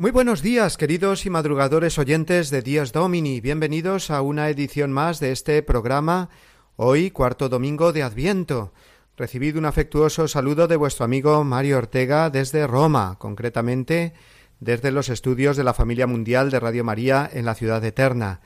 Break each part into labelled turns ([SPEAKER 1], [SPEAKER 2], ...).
[SPEAKER 1] Muy buenos días, queridos y madrugadores oyentes de Días Domini. Bienvenidos a una edición más de este programa, hoy cuarto domingo de Adviento. Recibid un afectuoso saludo de vuestro amigo Mario Ortega desde Roma, concretamente desde los estudios de la familia mundial de Radio María en la ciudad eterna.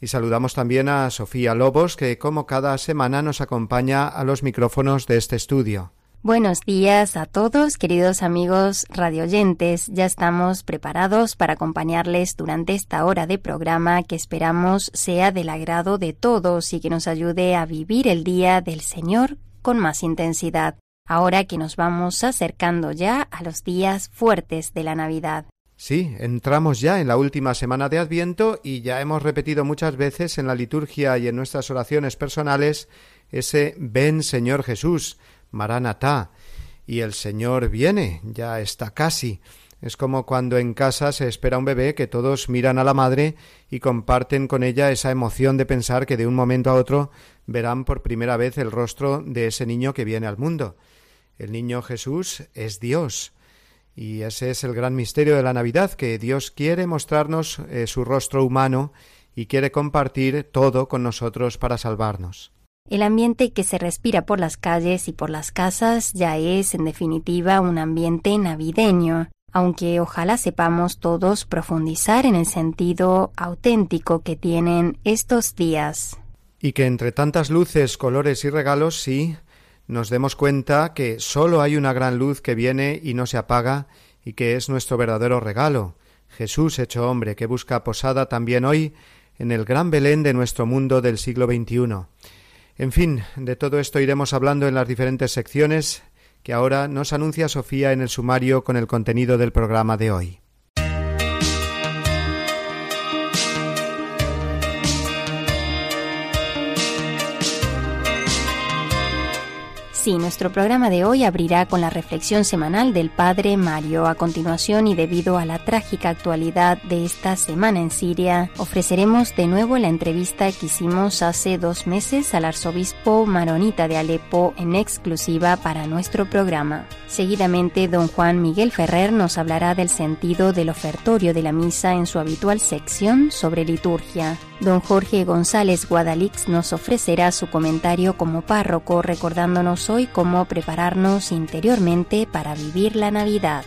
[SPEAKER 1] Y saludamos también a Sofía Lobos, que como cada semana nos acompaña a los micrófonos de este estudio.
[SPEAKER 2] Buenos días a todos, queridos amigos radioyentes. Ya estamos preparados para acompañarles durante esta hora de programa que esperamos sea del agrado de todos y que nos ayude a vivir el día del Señor con más intensidad, ahora que nos vamos acercando ya a los días fuertes de la Navidad.
[SPEAKER 1] Sí, entramos ya en la última semana de Adviento y ya hemos repetido muchas veces en la liturgia y en nuestras oraciones personales ese Ven Señor Jesús, Maranatá, y el Señor viene, ya está casi. Es como cuando en casa se espera un bebé que todos miran a la madre y comparten con ella esa emoción de pensar que de un momento a otro verán por primera vez el rostro de ese niño que viene al mundo. El niño Jesús es Dios. Y ese es el gran misterio de la Navidad, que Dios quiere mostrarnos eh, su rostro humano y quiere compartir todo con nosotros para salvarnos.
[SPEAKER 2] El ambiente que se respira por las calles y por las casas ya es, en definitiva, un ambiente navideño, aunque ojalá sepamos todos profundizar en el sentido auténtico que tienen estos días.
[SPEAKER 1] Y que entre tantas luces, colores y regalos, sí, nos demos cuenta que sólo hay una gran luz que viene y no se apaga y que es nuestro verdadero regalo, Jesús hecho hombre, que busca posada también hoy en el gran Belén de nuestro mundo del siglo XXI. En fin, de todo esto iremos hablando en las diferentes secciones que ahora nos anuncia Sofía en el sumario con el contenido del programa de hoy.
[SPEAKER 2] Sí, nuestro programa de hoy abrirá con la reflexión semanal del Padre Mario. A continuación, y debido a la trágica actualidad de esta semana en Siria, ofreceremos de nuevo la entrevista que hicimos hace dos meses al arzobispo maronita de Alepo en exclusiva para nuestro programa. Seguidamente, don Juan Miguel Ferrer nos hablará del sentido del ofertorio de la misa en su habitual sección sobre liturgia. Don Jorge González Guadalix nos ofrecerá su comentario como párroco recordándonos hoy cómo prepararnos interiormente para vivir la Navidad.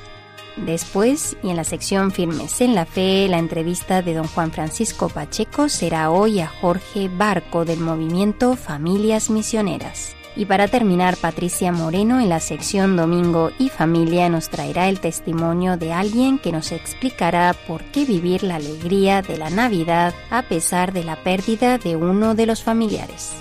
[SPEAKER 2] Después, y en la sección Firmes en la Fe, la entrevista de don Juan Francisco Pacheco será hoy a Jorge Barco del movimiento Familias Misioneras. Y para terminar, Patricia Moreno en la sección Domingo y Familia nos traerá el testimonio de alguien que nos explicará por qué vivir la alegría de la Navidad a pesar de la pérdida de uno de los familiares.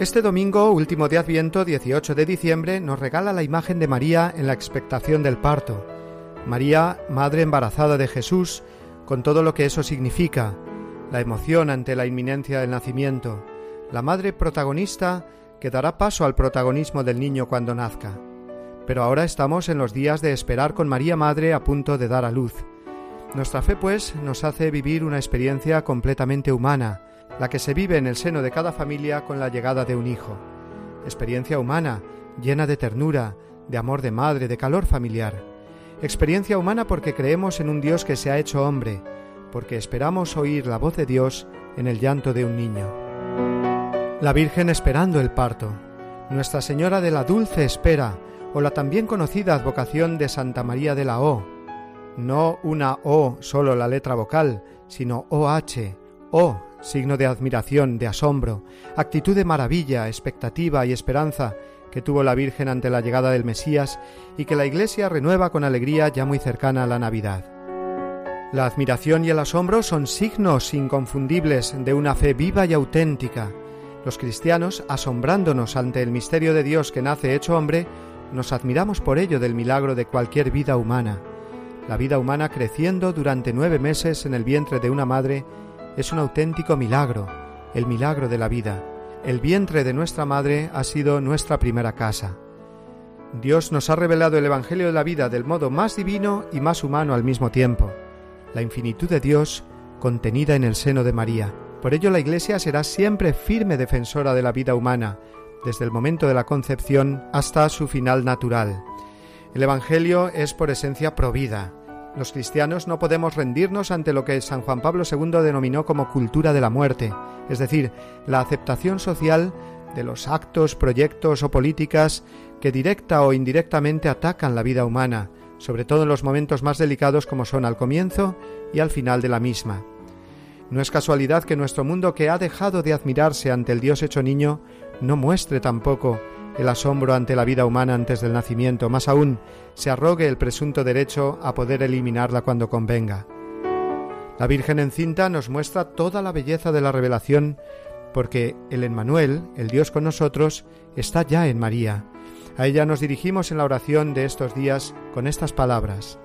[SPEAKER 1] Este domingo, último de Adviento, 18 de diciembre, nos regala la imagen de María en la expectación del parto. María, madre embarazada de Jesús, con todo lo que eso significa, la emoción ante la inminencia del nacimiento, la madre protagonista que dará paso al protagonismo del niño cuando nazca. Pero ahora estamos en los días de esperar con María Madre a punto de dar a luz. Nuestra fe, pues, nos hace vivir una experiencia completamente humana, la que se vive en el seno de cada familia con la llegada de un hijo. Experiencia humana, llena de ternura, de amor de madre, de calor familiar. Experiencia humana porque creemos en un Dios que se ha hecho hombre, porque esperamos oír la voz de Dios en el llanto de un niño. La Virgen esperando el parto, Nuestra Señora de la Dulce Espera, o la también conocida advocación de Santa María de la O. No una O solo la letra vocal, sino OH, O signo de admiración, de asombro, actitud de maravilla, expectativa y esperanza, que tuvo la Virgen ante la llegada del Mesías y que la Iglesia renueva con alegría ya muy cercana a la Navidad. La admiración y el asombro son signos inconfundibles de una fe viva y auténtica. Los cristianos, asombrándonos ante el misterio de Dios que nace hecho hombre, nos admiramos por ello del milagro de cualquier vida humana. La vida humana creciendo durante nueve meses en el vientre de una madre es un auténtico milagro, el milagro de la vida. El vientre de nuestra madre ha sido nuestra primera casa. Dios nos ha revelado el Evangelio de la vida del modo más divino y más humano al mismo tiempo la infinitud de Dios contenida en el seno de María. Por ello la Iglesia será siempre firme defensora de la vida humana, desde el momento de la concepción hasta su final natural. El Evangelio es por esencia provida. Los cristianos no podemos rendirnos ante lo que San Juan Pablo II denominó como cultura de la muerte, es decir, la aceptación social de los actos, proyectos o políticas que directa o indirectamente atacan la vida humana, sobre todo en los momentos más delicados como son al comienzo y al final de la misma. No es casualidad que nuestro mundo que ha dejado de admirarse ante el Dios hecho niño no muestre tampoco el asombro ante la vida humana antes del nacimiento, más aún se arrogue el presunto derecho a poder eliminarla cuando convenga. La Virgen encinta nos muestra toda la belleza de la revelación porque el Emmanuel, el Dios con nosotros, está ya en María, a ella nos dirigimos en la oración de estos días con estas palabras.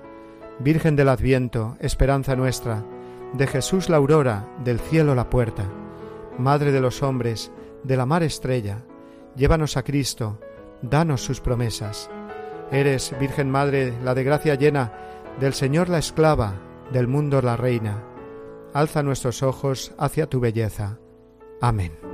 [SPEAKER 1] Virgen del Adviento, esperanza nuestra, de Jesús la aurora, del cielo la puerta, Madre de los hombres, de la mar estrella, llévanos a Cristo, danos sus promesas. Eres, Virgen Madre, la de gracia llena, del Señor la esclava, del mundo la reina. Alza nuestros ojos hacia tu belleza. Amén.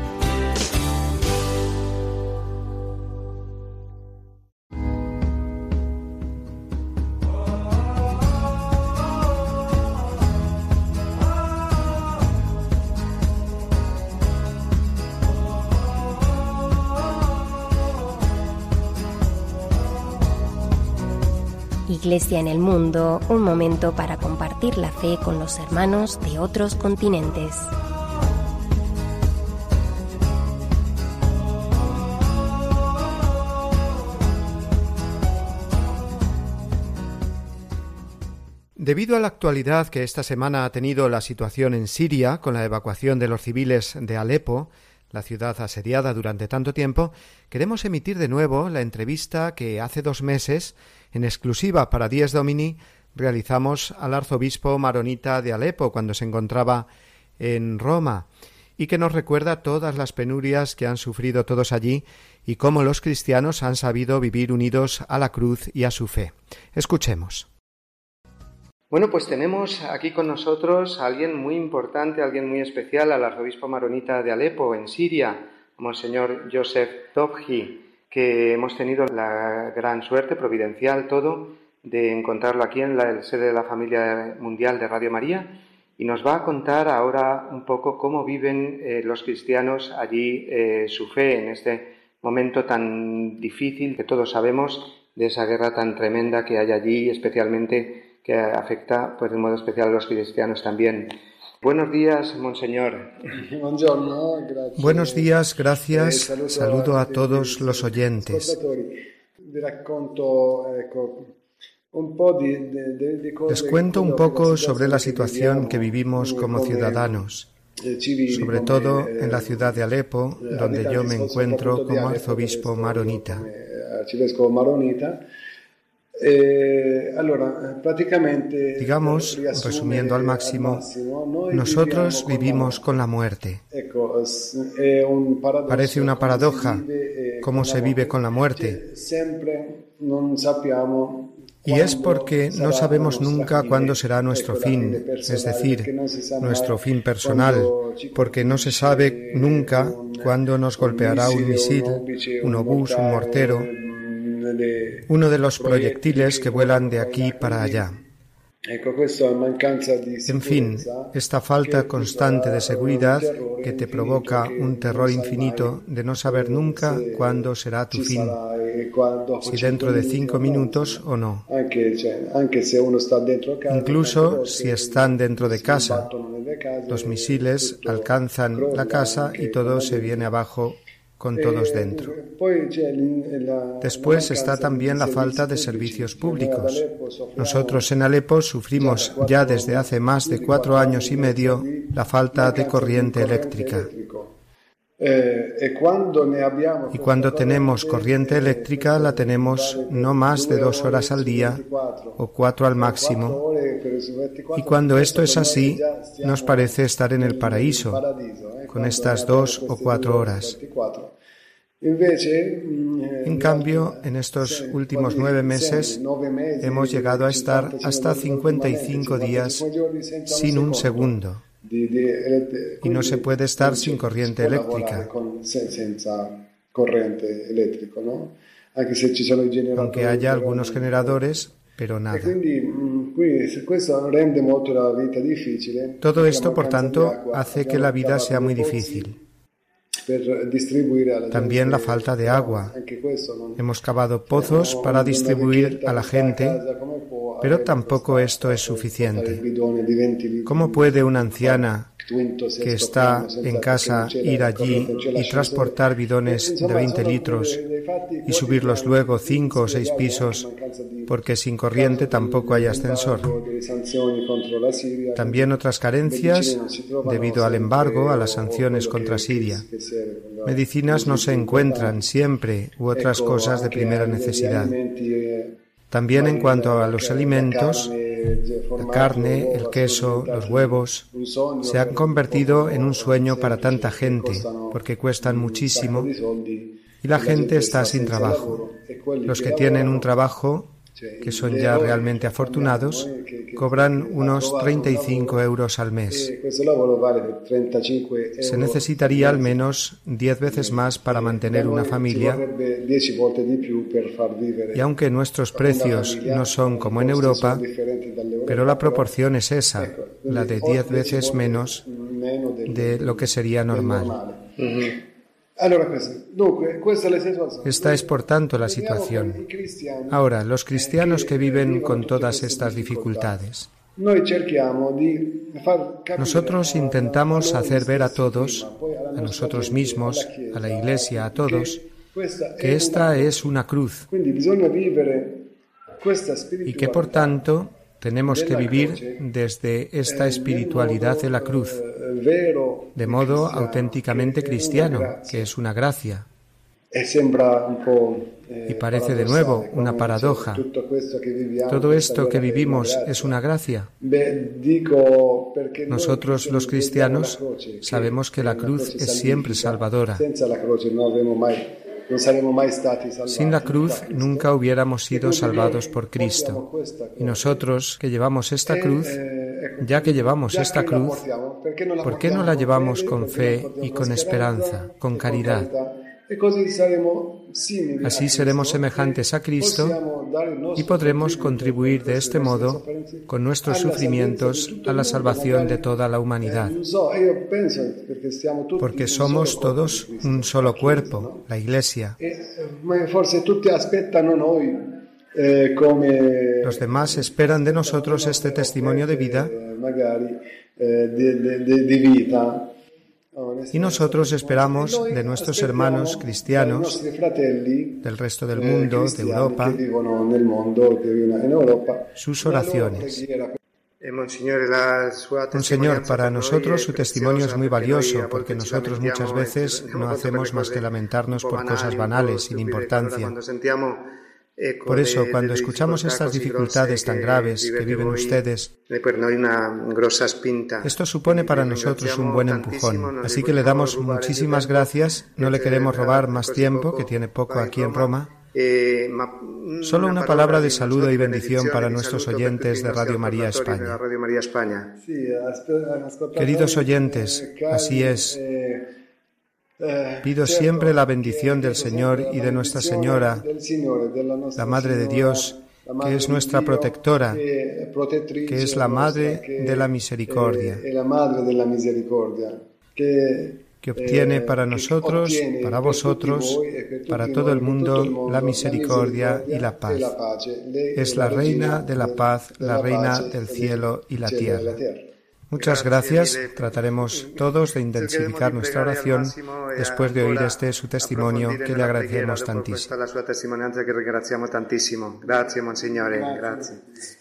[SPEAKER 2] Iglesia en el mundo, un momento para compartir la fe con los hermanos de otros continentes.
[SPEAKER 1] Debido a la actualidad que esta semana ha tenido la situación en Siria con la evacuación de los civiles de Alepo, la ciudad asediada durante tanto tiempo, queremos emitir de nuevo la entrevista que hace dos meses en exclusiva para Dies Domini realizamos al arzobispo maronita de Alepo cuando se encontraba en Roma y que nos recuerda todas las penurias que han sufrido todos allí y cómo los cristianos han sabido vivir unidos a la cruz y a su fe. Escuchemos. Bueno, pues tenemos aquí con nosotros a alguien muy importante, alguien muy especial, al arzobispo maronita de Alepo, en Siria, Monseñor Joseph Tobji que hemos tenido la gran suerte, providencial todo, de encontrarlo aquí en la sede de la familia mundial de Radio María y nos va a contar ahora un poco cómo viven eh, los cristianos allí eh, su fe en este momento tan difícil que todos sabemos de esa guerra tan tremenda que hay allí, especialmente que afecta pues de modo especial a los cristianos también. Buenos días, Monseñor.
[SPEAKER 3] Buenos días, gracias. Eh, saludo a todos los oyentes. Les cuento un poco sobre la situación que vivimos como ciudadanos, sobre todo en la ciudad de Alepo, donde yo me encuentro como arzobispo maronita.
[SPEAKER 1] Eh, eh, Digamos, resumiendo al máximo, nosotros vivimos con la muerte. Parece una paradoja eh, cómo se vive con la muerte.
[SPEAKER 3] Y es porque no sabemos nunca cuándo será nuestro fin, es decir, nuestro fin personal, porque no se sabe nunca cuándo nos golpeará un misil, un obús, un mortero, uno de los proyectiles que vuelan de aquí para allá. En fin, esta falta constante de seguridad que te provoca un terror infinito de no saber nunca cuándo será tu fin, si dentro de cinco minutos o no. Incluso si están dentro de casa, los misiles alcanzan la casa y todo se viene abajo con todos dentro. Después está también la falta de servicios públicos. Nosotros en Alepo sufrimos ya desde hace más de cuatro años y medio la falta de corriente eléctrica. Y cuando tenemos corriente eléctrica la tenemos no más de dos horas al día o cuatro al máximo. Y cuando esto es así, nos parece estar en el paraíso, con estas dos o cuatro horas. En cambio, en estos últimos nueve meses hemos llegado a estar hasta 55 días sin un segundo. Y no se puede estar sin corriente eléctrica. Aunque haya algunos generadores, pero nada. Todo esto, por tanto, hace que la vida sea muy difícil. También la falta de agua. Hemos cavado pozos para distribuir a la gente, pero tampoco esto es suficiente. ¿Cómo puede una anciana que está en casa ir allí y transportar bidones de 20 litros y subirlos luego cinco o seis pisos porque sin corriente tampoco hay ascensor. También otras carencias debido al embargo, a las sanciones contra Siria. Medicinas no se encuentran siempre u otras cosas de primera necesidad. También en cuanto a los alimentos, la carne, el queso, los huevos, se han convertido en un sueño para tanta gente porque cuestan muchísimo y la gente está sin trabajo. Los que tienen un trabajo que son ya realmente afortunados, cobran unos 35 euros al mes. Se necesitaría al menos 10 veces más para mantener una familia. y aunque nuestros precios no son como en Europa, pero la proporción es esa, la de 10 veces menos de lo que sería normal. Esta es, por tanto, la situación. Ahora, los cristianos que viven con todas estas dificultades. Nosotros intentamos hacer ver a todos, a nosotros mismos, a la Iglesia, a todos, que esta es una cruz. Y que por tanto tenemos que vivir desde esta espiritualidad de la cruz, de modo auténticamente cristiano, que es una gracia. Y parece de nuevo una paradoja. Todo esto que vivimos es una gracia. Nosotros los cristianos sabemos que la cruz es siempre salvadora. Sin la cruz nunca hubiéramos sido salvados por Cristo. Y nosotros que llevamos esta cruz, ya que llevamos esta cruz, ¿por qué no la llevamos con fe y con esperanza, con caridad? Así seremos semejantes a Cristo y podremos contribuir de este modo con nuestros sufrimientos a la salvación de toda la humanidad. Porque somos todos un solo cuerpo, la Iglesia. Los demás esperan de nosotros este testimonio de vida y nosotros esperamos de nuestros hermanos cristianos del resto del mundo, de Europa, sus oraciones. Monseñor, para nosotros su testimonio es muy valioso porque nosotros muchas veces no hacemos más que lamentarnos por cosas banales, sin importancia. Por eso, cuando escuchamos estas dificultades tan graves que viven ustedes, esto supone para nosotros un buen empujón. Así que le damos muchísimas gracias. No le queremos robar más tiempo, que tiene poco aquí en Roma.
[SPEAKER 1] Eh, Solo una palabra de saludo y bendición para nuestros oyentes de Radio María España. Queridos oyentes, así es. Pido siempre la bendición del Señor y de Nuestra Señora, la Madre de Dios, que es nuestra protectora, que es la Madre de la Misericordia que obtiene para nosotros, para vosotros, para todo el mundo la misericordia y la paz. Es la reina de la paz, la reina del cielo y la tierra. Muchas gracias. Trataremos todos de intensificar nuestra oración después de oír este su testimonio que le agradecemos tantísimo. Gracias, Monsignore. Gracias.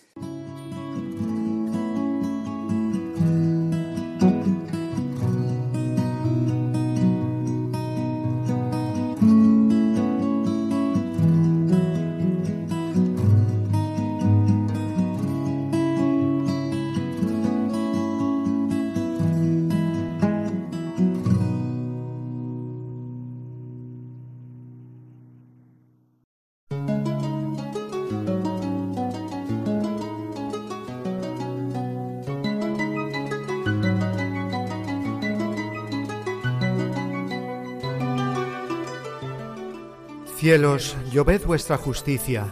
[SPEAKER 1] Cielos, lloved vuestra justicia.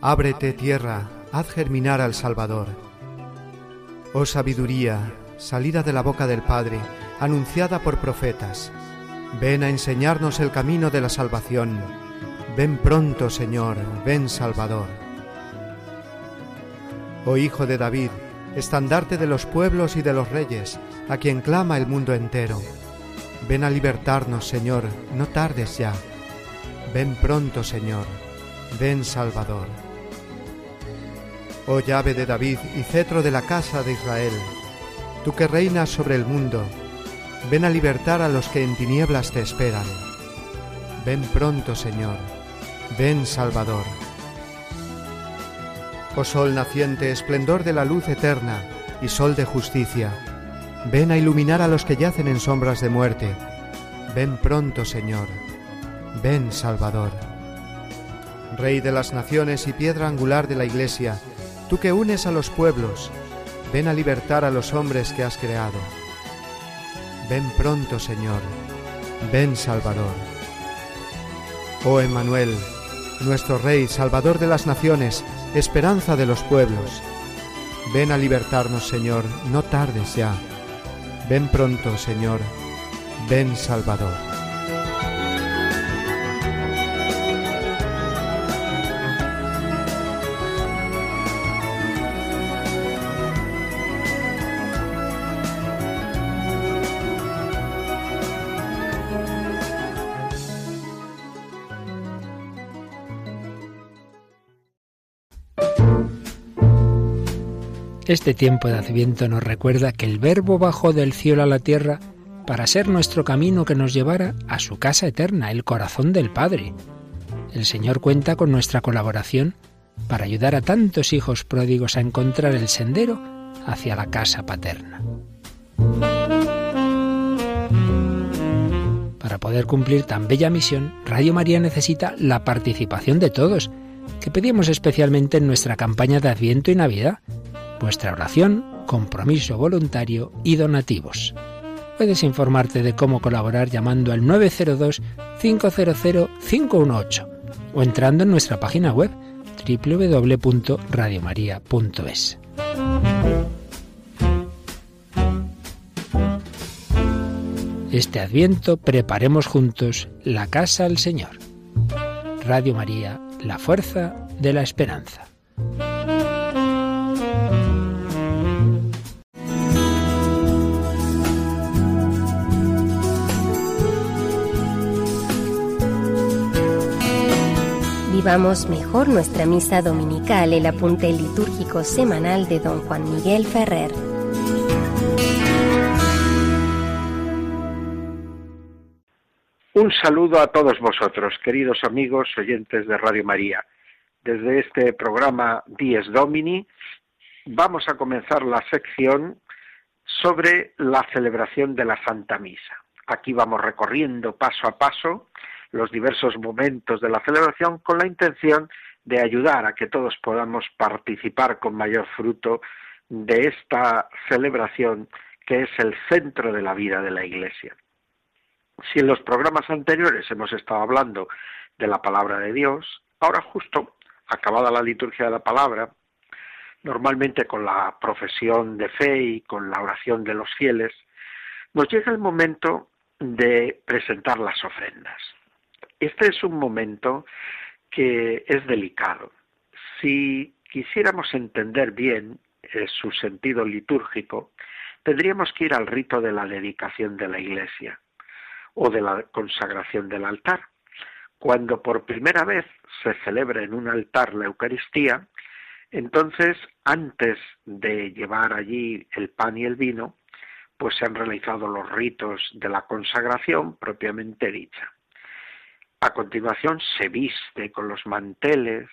[SPEAKER 1] Ábrete tierra, haz germinar al Salvador. Oh sabiduría, salida de la boca del Padre, anunciada por profetas. Ven a enseñarnos el camino de la salvación. Ven pronto, Señor, ven Salvador. Oh Hijo de David, estandarte de los pueblos y de los reyes, a quien clama el mundo entero. Ven a libertarnos, Señor, no tardes ya. Ven pronto, Señor, ven Salvador. Oh llave de David y cetro de la casa de Israel, tú que reinas sobre el mundo, ven a libertar a los que en tinieblas te esperan. Ven pronto, Señor, ven Salvador. Oh sol naciente, esplendor de la luz eterna y sol de justicia, ven a iluminar a los que yacen en sombras de muerte. Ven pronto, Señor Ven Salvador. Rey de las naciones y piedra angular de la Iglesia, tú que unes a los pueblos, ven a libertar a los hombres que has creado. Ven pronto, Señor, ven Salvador. Oh Emmanuel, nuestro Rey, Salvador de las naciones, esperanza de los pueblos, ven a libertarnos, Señor, no tardes ya. Ven pronto, Señor, ven Salvador.
[SPEAKER 4] Este tiempo de Adviento nos recuerda que el Verbo bajó del cielo a la tierra para ser nuestro camino que nos llevara a su casa eterna, el corazón del Padre. El Señor cuenta con nuestra colaboración para ayudar a tantos hijos pródigos a encontrar el sendero hacia la casa paterna. Para poder cumplir tan bella misión, Radio María necesita la participación de todos, que pedimos especialmente en nuestra campaña de Adviento y Navidad vuestra oración, compromiso voluntario y donativos. Puedes informarte de cómo colaborar llamando al 902-500-518 o entrando en nuestra página web www.radiomaria.es. Este adviento preparemos juntos la casa al Señor. Radio María, la fuerza de la esperanza.
[SPEAKER 2] Vivamos mejor nuestra misa dominical, el apunte litúrgico semanal de don Juan Miguel Ferrer.
[SPEAKER 5] Un saludo a todos vosotros, queridos amigos oyentes de Radio María. Desde este programa Dies Domini vamos a comenzar la sección sobre la celebración de la Santa Misa. Aquí vamos recorriendo paso a paso los diversos momentos de la celebración con la intención de ayudar a que todos podamos participar con mayor fruto de esta celebración que es el centro de la vida de la Iglesia. Si en los programas anteriores hemos estado hablando de la palabra de Dios, ahora justo acabada la liturgia de la palabra, normalmente con la profesión de fe y con la oración de los fieles, nos llega el momento de presentar las ofrendas. Este es un momento que es delicado. Si quisiéramos entender bien eh, su sentido litúrgico, tendríamos que ir al rito de la dedicación de la iglesia o de la consagración del altar. Cuando por primera vez se celebra en un altar la Eucaristía, entonces antes de llevar allí el pan y el vino, pues se han realizado los ritos de la consagración propiamente dicha. A continuación se viste con los manteles,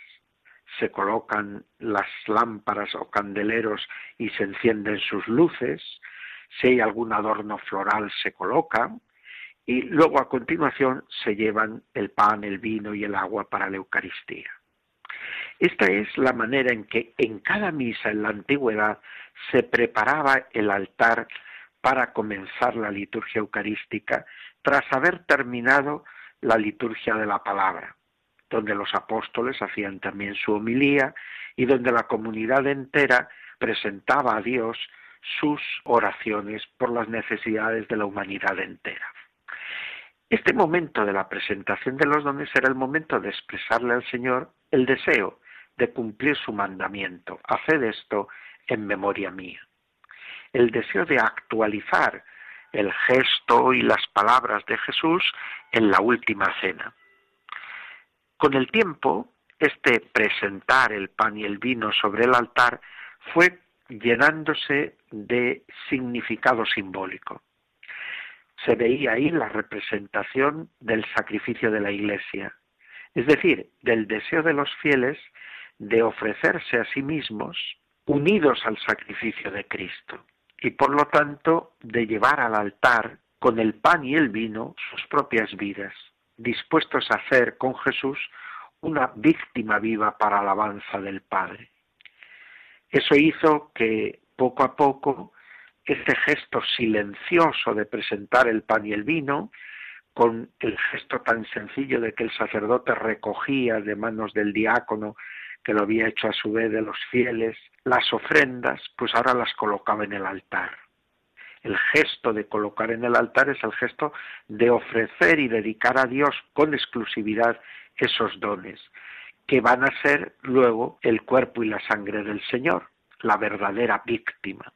[SPEAKER 5] se colocan las lámparas o candeleros y se encienden sus luces, si hay algún adorno floral se coloca y luego a continuación se llevan el pan, el vino y el agua para la Eucaristía. Esta es la manera en que en cada misa en la antigüedad se preparaba el altar para comenzar la liturgia eucarística tras haber terminado la liturgia de la palabra, donde los apóstoles hacían también su homilía y donde la comunidad entera presentaba a Dios sus oraciones por las necesidades de la humanidad entera. Este momento de la presentación de los dones era el momento de expresarle al Señor el deseo de cumplir su mandamiento. Haced esto en memoria mía. El deseo de actualizar el gesto y las palabras de Jesús en la última cena. Con el tiempo, este presentar el pan y el vino sobre el altar fue llenándose de significado simbólico. Se veía ahí la representación del sacrificio de la Iglesia, es decir, del deseo de los fieles de ofrecerse a sí mismos unidos al sacrificio de Cristo y por lo tanto de llevar al altar con el pan y el vino sus propias vidas, dispuestos a hacer con Jesús una víctima viva para alabanza del Padre. Eso hizo que poco a poco este gesto silencioso de presentar el pan y el vino, con el gesto tan sencillo de que el sacerdote recogía de manos del diácono, que lo había hecho a su vez de los fieles, las ofrendas, pues ahora las colocaba en el altar. El gesto de colocar en el altar es el gesto de ofrecer y dedicar a Dios con exclusividad esos dones, que van a ser luego el cuerpo y la sangre del Señor, la verdadera víctima.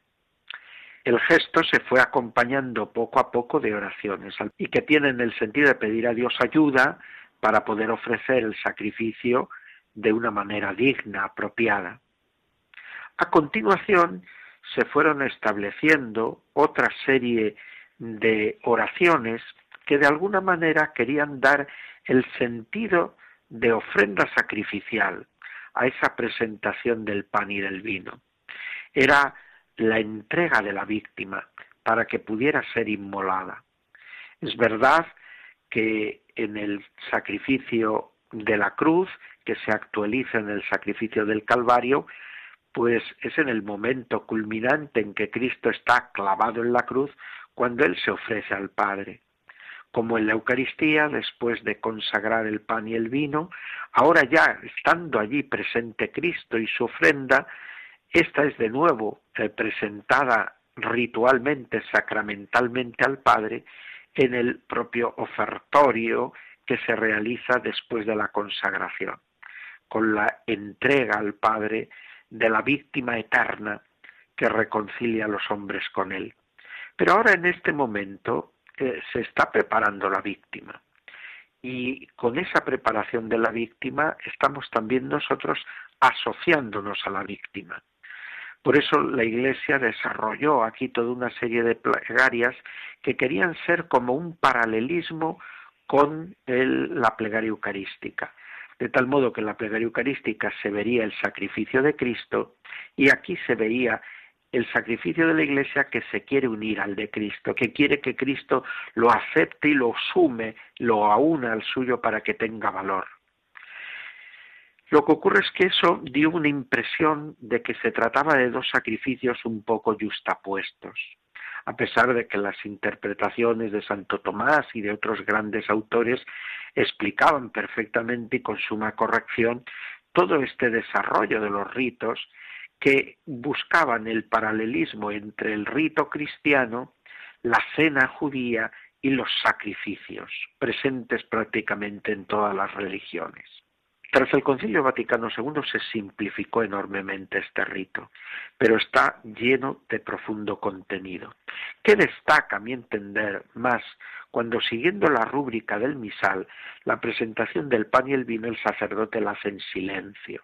[SPEAKER 5] El gesto se fue acompañando poco a poco de oraciones y que tienen el sentido de pedir a Dios ayuda para poder ofrecer el sacrificio de una manera digna, apropiada. A continuación se fueron estableciendo otra serie de oraciones que de alguna manera querían dar el sentido de ofrenda sacrificial a esa presentación del pan y del vino. Era la entrega de la víctima para que pudiera ser inmolada. Es verdad que en el sacrificio de la cruz, que se actualiza en el sacrificio del Calvario, pues es en el momento culminante en que Cristo está clavado en la cruz cuando Él se ofrece al Padre. Como en la Eucaristía, después de consagrar el pan y el vino, ahora ya estando allí presente Cristo y su ofrenda, esta es de nuevo eh, presentada ritualmente, sacramentalmente al Padre en el propio ofertorio que se realiza después de la consagración, con la entrega al Padre de la víctima eterna que reconcilia a los hombres con Él. Pero ahora en este momento se está preparando la víctima. Y con esa preparación de la víctima estamos también nosotros asociándonos a la víctima. Por eso la Iglesia desarrolló aquí toda una serie de plegarias que querían ser como un paralelismo con la plegaria eucarística. De tal modo que en la plegaria eucarística se vería el sacrificio de Cristo y aquí se veía el sacrificio de la Iglesia que se quiere unir al de Cristo, que quiere que Cristo lo acepte y lo sume, lo aúna al suyo para que tenga valor. Lo que ocurre es que eso dio una impresión de que se trataba de dos sacrificios un poco justapuestos a pesar de que las interpretaciones de Santo Tomás y de otros grandes autores explicaban perfectamente y con suma corrección todo este desarrollo de los ritos que buscaban el paralelismo entre el rito cristiano, la cena judía y los sacrificios, presentes prácticamente en todas las religiones. Tras el Concilio Vaticano II se simplificó enormemente este rito, pero está lleno de profundo contenido. ¿Qué destaca, a mi entender, más cuando siguiendo la rúbrica del misal, la presentación del pan y el vino el sacerdote la hace en silencio?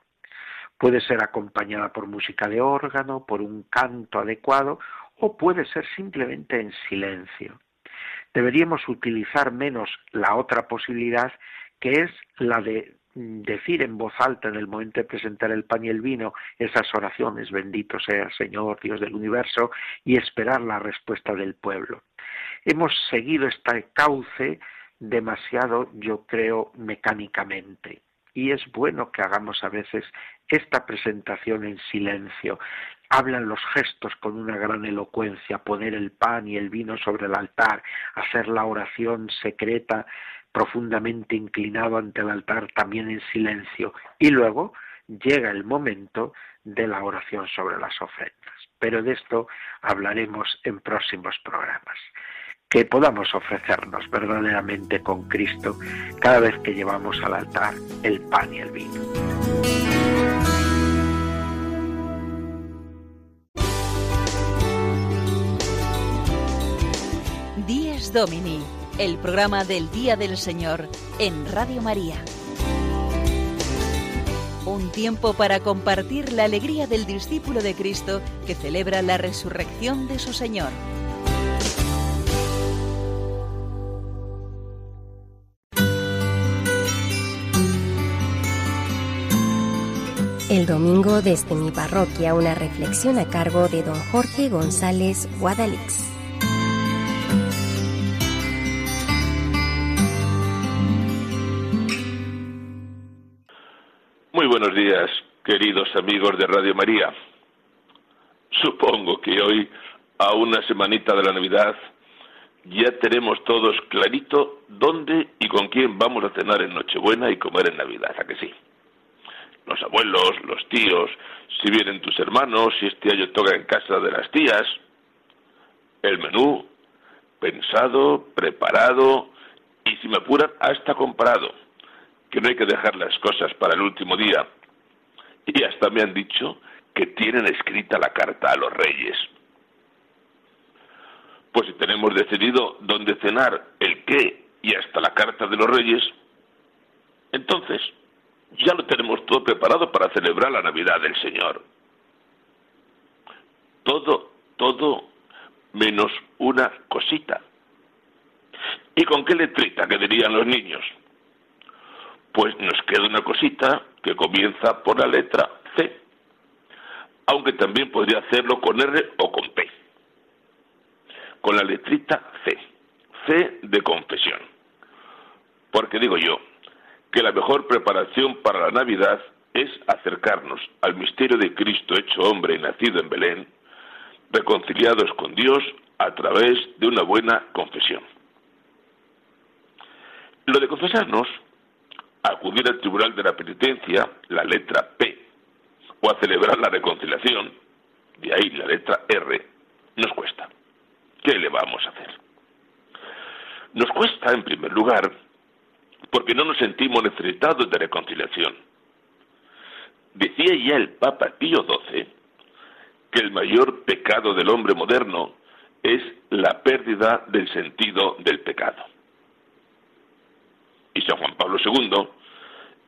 [SPEAKER 5] Puede ser acompañada por música de órgano, por un canto adecuado, o puede ser simplemente en silencio. Deberíamos utilizar menos la otra posibilidad que es la de decir en voz alta en el momento de presentar el pan y el vino esas oraciones, bendito sea Señor, Dios del universo, y esperar la respuesta del pueblo. Hemos seguido este cauce demasiado, yo creo, mecánicamente. Y es bueno que hagamos a veces esta presentación en silencio. Hablan los gestos con una gran elocuencia, poner el pan y el vino sobre el altar, hacer la oración secreta profundamente inclinado ante el altar también en silencio y luego llega el momento de la oración sobre las ofrendas. Pero de esto hablaremos en próximos programas. Que podamos ofrecernos verdaderamente con Cristo cada vez que llevamos al altar el pan y el vino.
[SPEAKER 6] Díez Domini el programa del Día del Señor en Radio María. Un tiempo para compartir la alegría del discípulo de Cristo que celebra la resurrección de su Señor.
[SPEAKER 2] El domingo desde mi parroquia una reflexión a cargo de don Jorge González Guadalix.
[SPEAKER 7] Buenos días, queridos amigos de Radio María. Supongo que hoy, a una semanita de la Navidad, ya tenemos todos clarito dónde y con quién vamos a cenar en Nochebuena y comer en Navidad, ¿a que sí? Los abuelos, los tíos, si vienen tus hermanos, si este año toca en casa de las tías. El menú, pensado, preparado y, si me apuran, hasta comprado que no hay que dejar las cosas para el último día. Y hasta me han dicho que tienen escrita la carta a los reyes. Pues si tenemos decidido dónde cenar, el qué y hasta la carta de los reyes, entonces ya lo tenemos todo preparado para celebrar la Navidad del Señor. Todo, todo menos una cosita. ¿Y con qué letrita que dirían los niños? Pues nos queda una cosita que comienza por la letra C, aunque también podría hacerlo con R o con P, con la letrita C, C de confesión. Porque digo yo que la mejor preparación para la Navidad es acercarnos al misterio de Cristo hecho hombre y nacido en Belén, reconciliados con Dios a través de una buena confesión. Lo de confesarnos acudir al tribunal de la penitencia, la letra P, o a celebrar la reconciliación, de ahí la letra R, nos cuesta. ¿Qué le vamos a hacer? Nos cuesta, en primer lugar, porque no nos sentimos necesitados de reconciliación. Decía ya el Papa Pío XII que el mayor pecado del hombre moderno es la pérdida del sentido del pecado. Y San Juan Pablo II,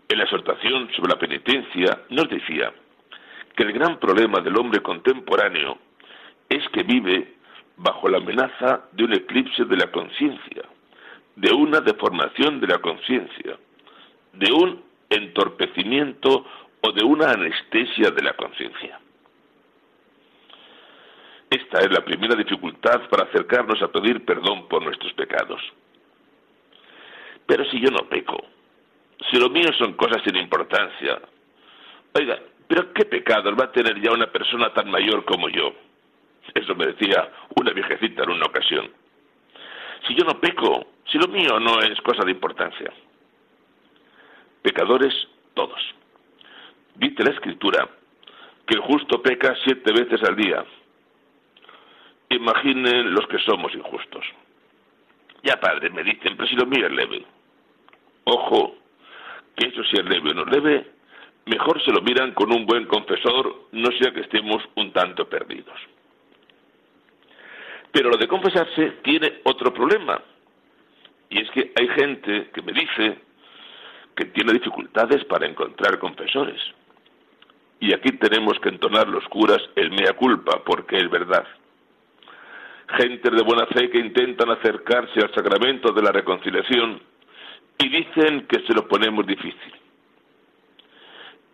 [SPEAKER 7] en la exhortación sobre la penitencia, nos decía que el gran problema del hombre contemporáneo es que vive bajo la amenaza de un eclipse de la conciencia, de una deformación de la conciencia, de un entorpecimiento o de una anestesia de la conciencia. Esta es la primera dificultad para acercarnos a pedir perdón por nuestros pecados. Pero si yo no peco, si lo mío son cosas sin importancia, oiga, pero ¿qué pecados va a tener ya una persona tan mayor como yo? Eso me decía una viejecita en una ocasión. Si yo no peco, si lo mío no es cosa de importancia. Pecadores todos. Dice la escritura que el justo peca siete veces al día. Imaginen los que somos injustos. Ya padre, me dicen, pero si lo mío es leve. Ojo, que eso si es leve o no leve, mejor se lo miran con un buen confesor, no sea que estemos un tanto perdidos. Pero lo de confesarse tiene otro problema. Y es que hay gente que me dice que tiene dificultades para encontrar confesores. Y aquí tenemos que entonar los curas el mea culpa, porque es verdad. Gente de buena fe que intentan acercarse al sacramento de la reconciliación y dicen que se lo ponemos difícil.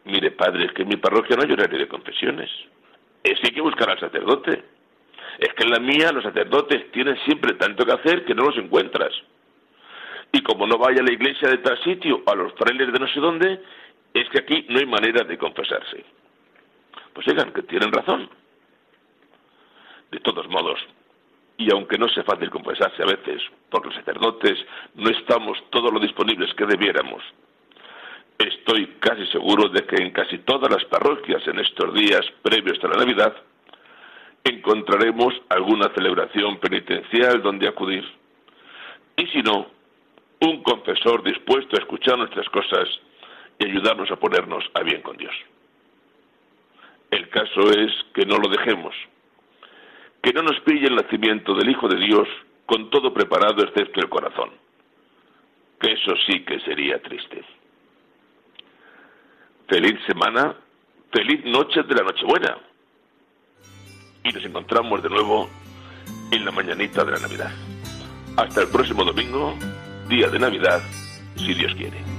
[SPEAKER 7] Mire, padre, es que en mi parroquia no hay horario de confesiones. Es que hay que buscar al sacerdote. Es que en la mía los sacerdotes tienen siempre tanto que hacer que no los encuentras. Y como no vaya a la iglesia de tal sitio, a los frailes de no sé dónde, es que aquí no hay manera de confesarse. Pues digan que tienen razón. De todos modos, y aunque no sea fácil confesarse a veces, porque los sacerdotes no estamos todos lo disponibles que debiéramos, estoy casi seguro de que en casi todas las parroquias en estos días previos a la Navidad encontraremos alguna celebración penitencial donde acudir. Y si no, un confesor dispuesto a escuchar nuestras cosas y ayudarnos a ponernos a bien con Dios. El caso es que no lo dejemos, que no nos pille el nacimiento del Hijo de Dios con todo preparado excepto el corazón, que eso sí que sería triste. Feliz semana, feliz noche de la Nochebuena. Y nos encontramos de nuevo en la mañanita de la Navidad. Hasta el próximo domingo, día de Navidad, si Dios quiere.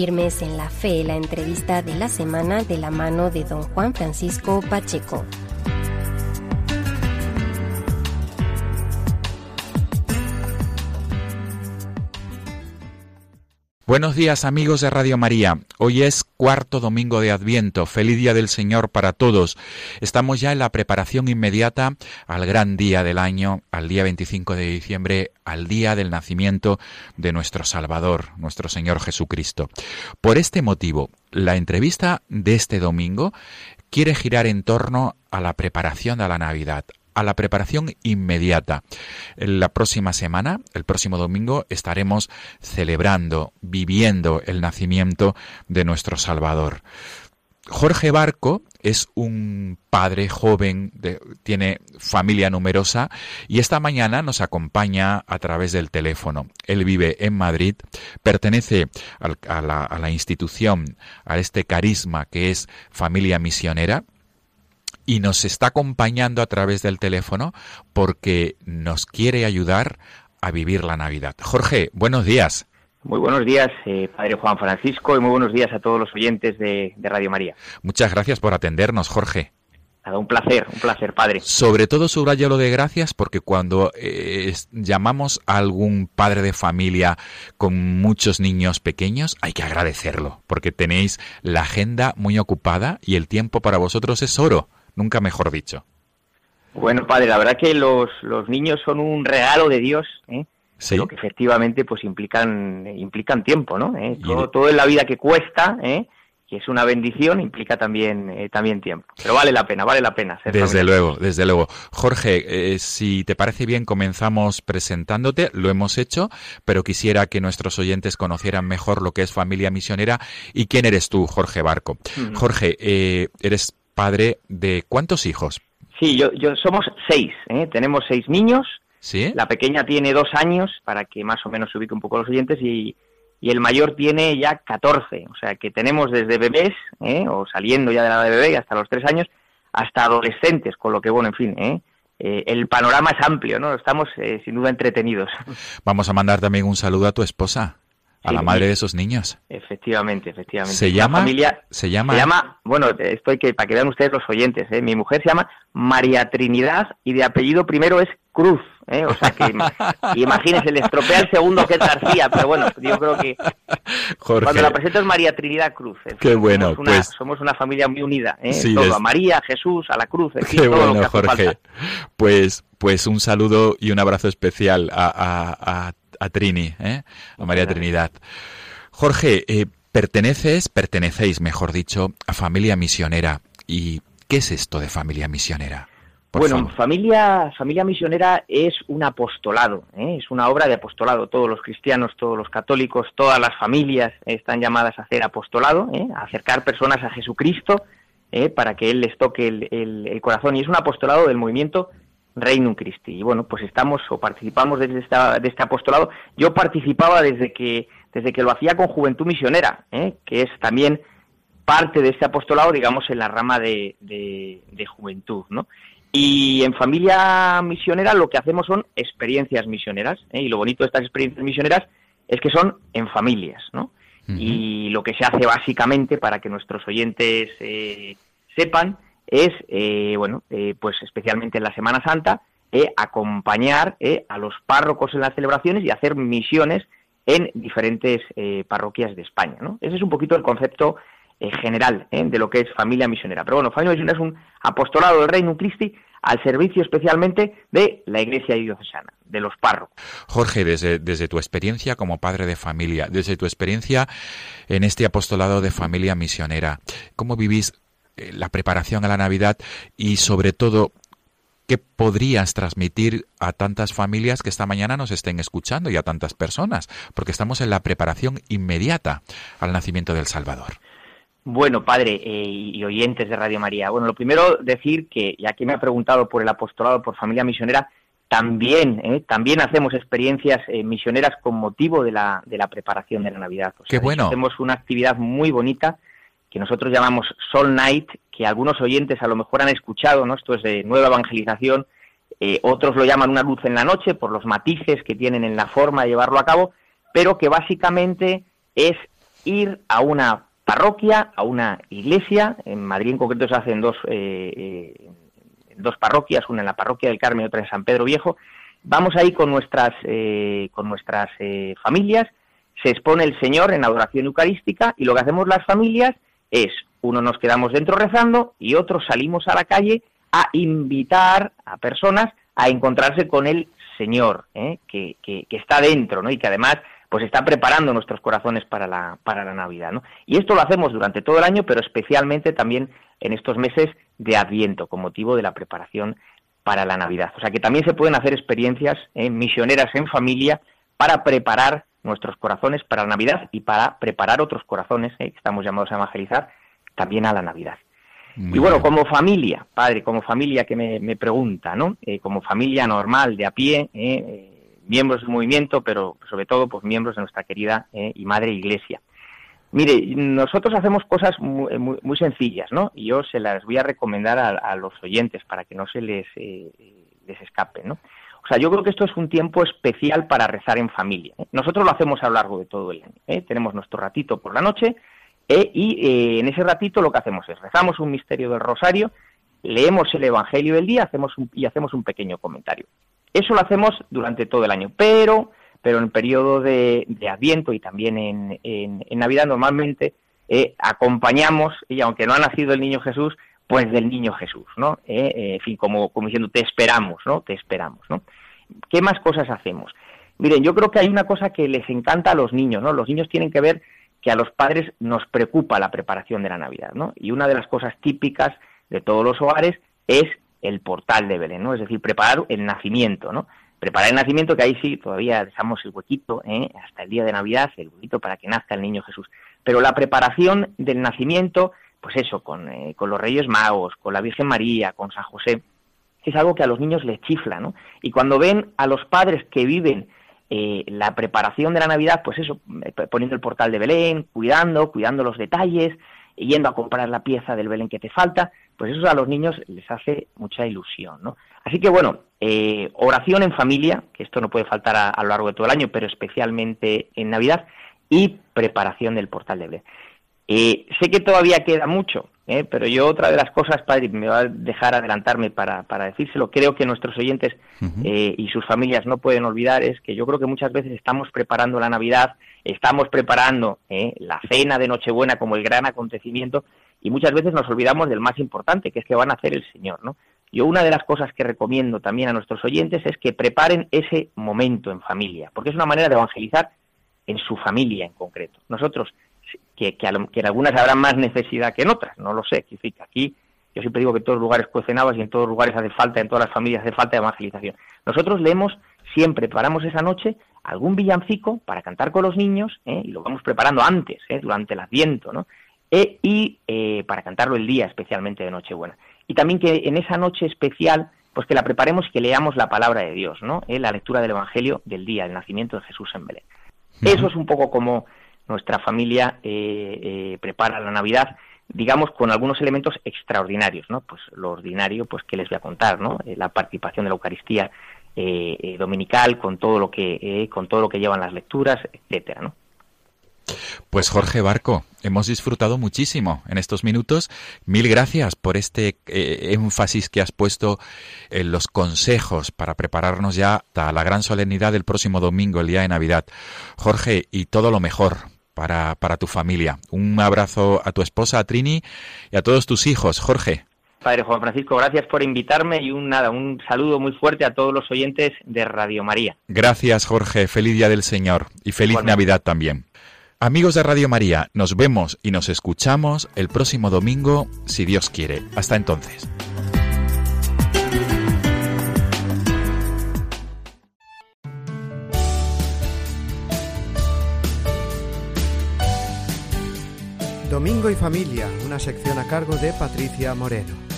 [SPEAKER 2] Firmes en la fe, la entrevista de la semana de la mano de don Juan Francisco Pacheco.
[SPEAKER 8] Buenos días amigos de Radio María. Hoy es cuarto domingo de Adviento. Feliz día del Señor para todos. Estamos ya en la preparación inmediata al gran día del año, al día 25 de diciembre, al día del nacimiento de nuestro Salvador, nuestro Señor Jesucristo. Por este motivo, la entrevista de este domingo quiere girar en torno a la preparación de la Navidad, a la preparación inmediata. La próxima semana, el próximo domingo, estaremos celebrando, viviendo el nacimiento de nuestro Salvador. Jorge Barco es un padre joven, tiene familia numerosa y esta mañana nos acompaña a través del teléfono. Él vive en Madrid, pertenece a la institución, a este carisma que es familia misionera, y nos está acompañando a través del teléfono porque nos quiere ayudar a vivir la Navidad. Jorge, buenos días.
[SPEAKER 9] Muy buenos días, eh, Padre Juan Francisco, y muy buenos días a todos los oyentes de, Radio María.
[SPEAKER 8] Muchas gracias por atendernos, Jorge.
[SPEAKER 9] Nada, un placer, un placer, Padre.
[SPEAKER 8] Sobre todo subrayo lo de gracias porque cuando eh, llamamos a algún padre de familia con muchos niños pequeños, hay que agradecerlo, porque tenéis la agenda muy ocupada y el tiempo para vosotros es oro nunca mejor dicho.
[SPEAKER 9] Bueno, padre, la verdad que los, los niños son un regalo de Dios, ¿eh?
[SPEAKER 8] ¿Sí?
[SPEAKER 9] que efectivamente pues implican implican tiempo, ¿no? ¿Eh? Todo, todo, en la vida que cuesta, ¿eh? es una bendición, implica también, eh, también tiempo. Pero vale la pena, vale la pena.
[SPEAKER 8] desde luego, desde luego. Jorge, eh, si te parece bien, comenzamos presentándote, lo hemos hecho, pero quisiera que nuestros oyentes conocieran mejor lo que es familia misionera y quién eres tú, Jorge Barco. Jorge, eh, eres padre de cuántos hijos?
[SPEAKER 9] Sí, yo, yo somos seis, tenemos seis niños.
[SPEAKER 8] ¿Sí?
[SPEAKER 9] La pequeña tiene dos años, para que más o menos se ubique un poco los oyentes, y y el mayor tiene ya 14, o sea que tenemos desde bebés, ¿eh? o saliendo ya de la de bebé hasta los 3 años, hasta adolescentes, con lo que, bueno, en fin, ¿eh? Eh, el panorama es amplio, ¿no? Estamos sin duda entretenidos.
[SPEAKER 8] Vamos a mandar también un saludo a tu esposa. A la madre de esos niños.
[SPEAKER 9] Efectivamente, efectivamente.
[SPEAKER 8] Se llama. Familia, se llama.
[SPEAKER 9] Se llama. Bueno, estoy que para que vean ustedes los oyentes. ¿eh? Mi mujer se llama María Trinidad y de apellido primero es Cruz. ¿eh? O sea que imagínense, le estropea el segundo que es García, pero bueno, yo creo que cuando la presento es María Trinidad Cruz.
[SPEAKER 8] Qué bueno,
[SPEAKER 9] somos una,
[SPEAKER 8] pues...
[SPEAKER 9] somos una familia muy unida, ¿eh? Todo, a María, a Jesús, a la Cruz,
[SPEAKER 8] Qué bueno, Jorge. Pues, pues un saludo y un abrazo especial a, a a Trini, ¿eh? a María Trinidad. Jorge, eh, perteneces, pertenecéis, mejor dicho, a familia misionera. ¿Y qué es esto de familia misionera?
[SPEAKER 9] bueno, familia, familia misionera es un apostolado, ¿eh? es una obra de apostolado. Todos los cristianos, todos los católicos, todas las familias están llamadas a hacer apostolado, ¿eh? a acercar personas a Jesucristo para que Él les toque el, corazón. Y es un apostolado del movimiento Reino Christi. Y bueno, pues estamos o participamos desde esta, de este apostolado. Yo participaba desde que, desde que lo hacía con Juventud Misionera, ¿eh? que es también parte de este apostolado, digamos, en la rama de, de, juventud, ¿no? Y en familia misionera lo que hacemos son experiencias misioneras, ¿eh? y lo bonito de estas experiencias misioneras es que son en familias, ¿no? Y lo que se hace básicamente para que nuestros oyentes eh, sepan es, eh, bueno, eh, pues especialmente en la Semana Santa, eh, acompañar a los párrocos en las celebraciones y hacer misiones en diferentes parroquias de España. ¿no? Ese es un poquito el concepto general de lo que es familia misionera. Pero bueno, familia misionera es un apostolado del Reino Christi al servicio especialmente de la Iglesia diocesana, de los párrocos.
[SPEAKER 8] Jorge, desde, desde tu experiencia como padre de familia, desde tu experiencia en este apostolado de familia misionera, ¿cómo vivís eh, la preparación a la Navidad y sobre todo ¿qué podrías transmitir a tantas familias que esta mañana nos estén escuchando y a tantas personas? Porque estamos en la preparación inmediata al nacimiento del Salvador.
[SPEAKER 9] Bueno, padre eh, y oyentes de Radio María, bueno, lo primero decir que, ya que me ha preguntado por el apostolado por familia misionera, también, eh, también hacemos experiencias misioneras con motivo de la, de la preparación de la Navidad.
[SPEAKER 8] Qué bueno.
[SPEAKER 9] Hacemos una actividad muy bonita que nosotros llamamos Soul Night, que algunos oyentes a lo mejor han escuchado, ¿no? Esto es de nueva evangelización, eh, otros lo llaman una luz en la noche por los matices que tienen en la forma de llevarlo a cabo, pero que básicamente es ir a una parroquia, a una iglesia, en Madrid en concreto se hacen dos, eh, eh, dos parroquias, una en la parroquia del Carmen y otra en San Pedro Viejo, vamos ahí con nuestras, con nuestras familias, se expone el Señor en adoración eucarística y lo que hacemos las familias es, uno nos quedamos dentro rezando y otro salimos a la calle a invitar a personas a encontrarse con el Señor, ¿eh? que, que, está dentro, ¿no? Y que además pues está preparando nuestros corazones para la, para la Navidad, ¿no? Y esto lo hacemos durante todo el año, pero especialmente también en estos meses de Adviento, con motivo de la preparación para la Navidad. O sea que también se pueden hacer experiencias ¿eh? misioneras en familia para preparar nuestros corazones para la Navidad y para preparar otros corazones ¿eh? que estamos llamados a evangelizar también a la Navidad. y bueno, como familia, padre, como familia que me, pregunta, ¿no? Eh, como familia normal, de a pie, ¿eh? miembros del movimiento, pero sobre todo, pues miembros de nuestra querida y madre Iglesia. Mire, nosotros hacemos cosas muy, muy, sencillas, ¿no? Y yo se las voy a recomendar a, los oyentes para que no se les, escape, ¿no? O sea, yo creo que esto es un tiempo especial para rezar en familia. ¿eh? Nosotros lo hacemos a lo largo de todo el año. ¿eh? Tenemos nuestro ratito por la noche ¿eh? y en ese ratito lo que hacemos es rezamos un misterio del rosario, leemos el Evangelio del día hacemos y hacemos un pequeño comentario. Eso lo hacemos durante todo el año, pero, pero en periodo de, Adviento y también en, Navidad normalmente acompañamos, y aunque no ha nacido el niño Jesús, pues del niño Jesús, ¿no? Eh, eh, en fin, como, como diciendo, te esperamos, ¿no? Te esperamos, ¿no? ¿Qué más cosas hacemos? Miren, yo creo que hay una cosa que les encanta a los niños, ¿no? Los niños tienen que ver que a los padres nos preocupa la preparación de la Navidad, ¿no? Y una de las cosas típicas de todos los hogares es el portal de Belén, ¿no? Es decir, preparar el nacimiento, ¿no? Preparar el nacimiento, que ahí sí todavía dejamos el huequito, ¿eh? hasta el día de Navidad, el huequito para que nazca el niño Jesús. Pero la preparación del nacimiento, pues eso, con, eh, con los Reyes Magos, con la Virgen María, con San José, es algo que a los niños les chifla, ¿no? Y cuando ven a los padres que viven eh, la preparación de la Navidad, pues eso, poniendo el portal de Belén, cuidando, cuidando los detalles, yendo a comprar la pieza del Belén que te falta, pues eso a los niños les hace mucha ilusión, ¿no? Así que bueno, eh, oración en familia, que esto no puede faltar a, lo largo de todo el año, pero especialmente en Navidad, y preparación del portal de Belén. Eh, sé que todavía queda mucho, ¿eh? pero yo otra de las cosas, padre, me va a dejar adelantarme para, para decírselo, creo que nuestros oyentes y sus familias no pueden olvidar, es que yo creo que muchas veces estamos preparando la Navidad, estamos preparando la cena de Nochebuena como el gran acontecimiento, y muchas veces nos olvidamos del más importante, que es que van a hacer el Señor, ¿no? Yo una de las cosas que recomiendo también a nuestros oyentes es que preparen ese momento en familia, porque es una manera de evangelizar en su familia en concreto. Nosotros, que, que, en algunas habrá más necesidad que en otras, no lo sé, aquí yo siempre digo que en todos lugares cuecen habas y en todos lugares hace falta, en todas las familias hace falta evangelización. Nosotros leemos, siempre preparamos esa noche algún villancico para cantar con los niños, ¿eh? y lo vamos preparando antes, ¿eh? durante el Adviento, ¿no? E, y eh, para cantarlo el día, especialmente de Nochebuena y también que en esa noche especial pues que la preparemos y que leamos la palabra de Dios, ¿no? Eh, la lectura del Evangelio del día, el nacimiento de Jesús en Belén. Eso es un poco como nuestra familia eh, eh, prepara la Navidad, digamos, con algunos elementos extraordinarios, ¿no? Pues lo ordinario, pues que les voy a contar, ¿no? la participación de la Eucaristía dominical, con todo lo que con todo lo que llevan las lecturas, etcétera, ¿no?
[SPEAKER 8] Pues Jorge Barco, hemos disfrutado muchísimo en estos minutos. Mil gracias por este eh, énfasis que has puesto en los consejos para prepararnos ya a la gran solemnidad del próximo domingo, el día de Navidad. Jorge, y todo lo mejor para, para tu familia. Un abrazo a tu esposa, a Trini, y a todos tus hijos. Jorge.
[SPEAKER 9] Padre Juan Francisco, gracias por invitarme y un nada, un saludo muy fuerte a todos los oyentes de Radio María.
[SPEAKER 8] Gracias, Jorge. Feliz día del Señor y feliz Navidad también. Amigos de Radio María, nos vemos y nos escuchamos el próximo domingo, si Dios quiere. Hasta entonces.
[SPEAKER 1] Domingo y Familia, una sección a cargo de Patricia Moreno.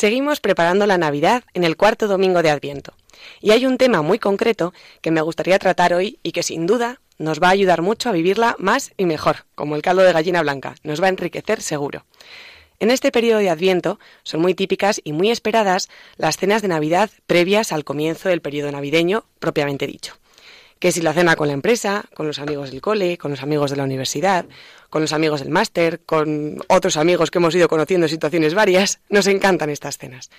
[SPEAKER 10] Seguimos preparando la Navidad en el cuarto domingo de Adviento. Y hay un tema muy concreto que me gustaría tratar hoy y que sin duda nos va a ayudar mucho a vivirla más y mejor, como el caldo de gallina blanca. Nos va a enriquecer seguro. En este periodo de Adviento son muy típicas y muy esperadas las cenas de Navidad previas al comienzo del periodo navideño propiamente dicho que si la cena con la empresa, con los amigos del cole, con los amigos de la universidad, con los amigos del máster, con otros amigos que hemos ido conociendo en situaciones varias, nos encantan estas cenas.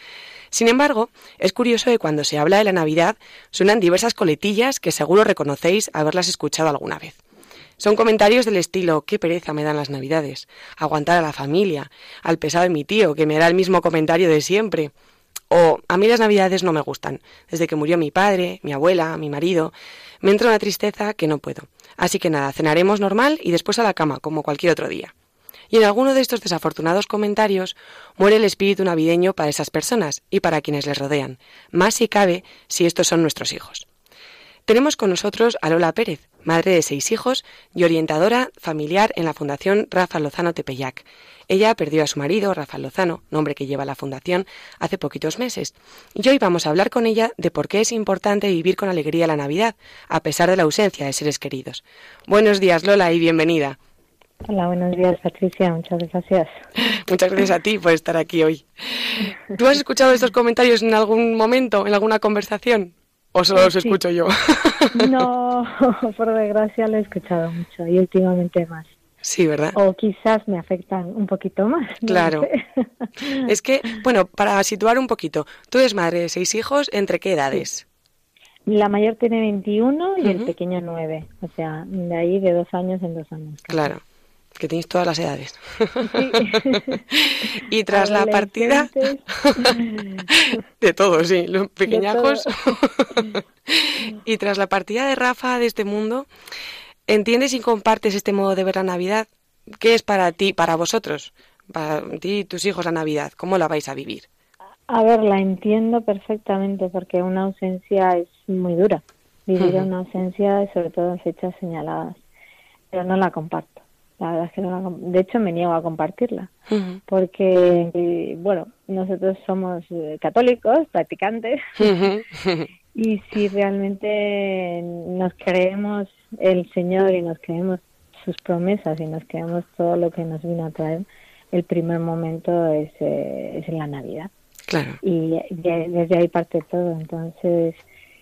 [SPEAKER 10] Sin embargo, es curioso que cuando se habla de la Navidad suenan diversas coletillas que seguro reconocéis haberlas escuchado alguna vez. Son comentarios del estilo qué pereza me dan las Navidades, aguantar a la familia, al pesado de mi tío que me hará el mismo comentario de siempre, o a mí las Navidades no me gustan, desde que murió mi padre, mi abuela, mi marido, me entra una tristeza que no puedo. Así que nada, cenaremos normal y después a la cama, como cualquier otro día. Y en alguno de estos desafortunados comentarios muere el espíritu navideño para esas personas y para quienes les rodean, más si cabe si estos son nuestros hijos. Tenemos con nosotros a Lola Pérez, madre de seis hijos y orientadora familiar en la Fundación Rafa Lozano Tepeyac. Ella perdió a su marido, Rafael Lozano, nombre que lleva la fundación, hace poquitos meses. Y hoy vamos a hablar con ella de por qué es importante vivir con alegría la Navidad, a pesar de la ausencia de seres queridos. Buenos días, Lola, y bienvenida.
[SPEAKER 11] Hola, buenos días, Patricia. Muchas gracias.
[SPEAKER 10] Muchas gracias a ti por estar aquí hoy. ¿Tú has escuchado estos comentarios en algún momento, en alguna conversación? ¿O solo los escucho yo?
[SPEAKER 11] No, por desgracia lo he escuchado mucho y últimamente más.
[SPEAKER 10] Sí, ¿verdad?
[SPEAKER 11] O quizás me afectan un poquito más.
[SPEAKER 10] claro. es que, bueno, para situar un poquito, tú eres madre de seis hijos, ¿entre qué edades?
[SPEAKER 11] La mayor tiene 21 y el pequeño 9. O sea, de ahí de dos años en dos años.
[SPEAKER 10] Claro. que tenéis todas las edades. y tras la partida de todos, sí, los pequeñajos. y tras la partida de Rafa de este mundo, ¿entiendes y compartes este modo de ver la Navidad? ¿Qué es para ti, para vosotros, para ti y tus hijos la Navidad? ¿Cómo la vais a vivir?
[SPEAKER 11] A ver, la entiendo perfectamente porque una ausencia es muy dura. Vivir una ausencia, sobre todo en fechas señaladas, pero no la comparto. La verdad es que no la, de hecho me niego a compartirla, porque bueno, nosotros somos eh, católicos, practicantes, y si realmente nos creemos el Señor y nos creemos sus promesas y nos creemos todo lo que nos vino a traer, el primer momento es, eh, es la Navidad.
[SPEAKER 10] Claro.
[SPEAKER 11] Y desde ahí parte todo. Entonces,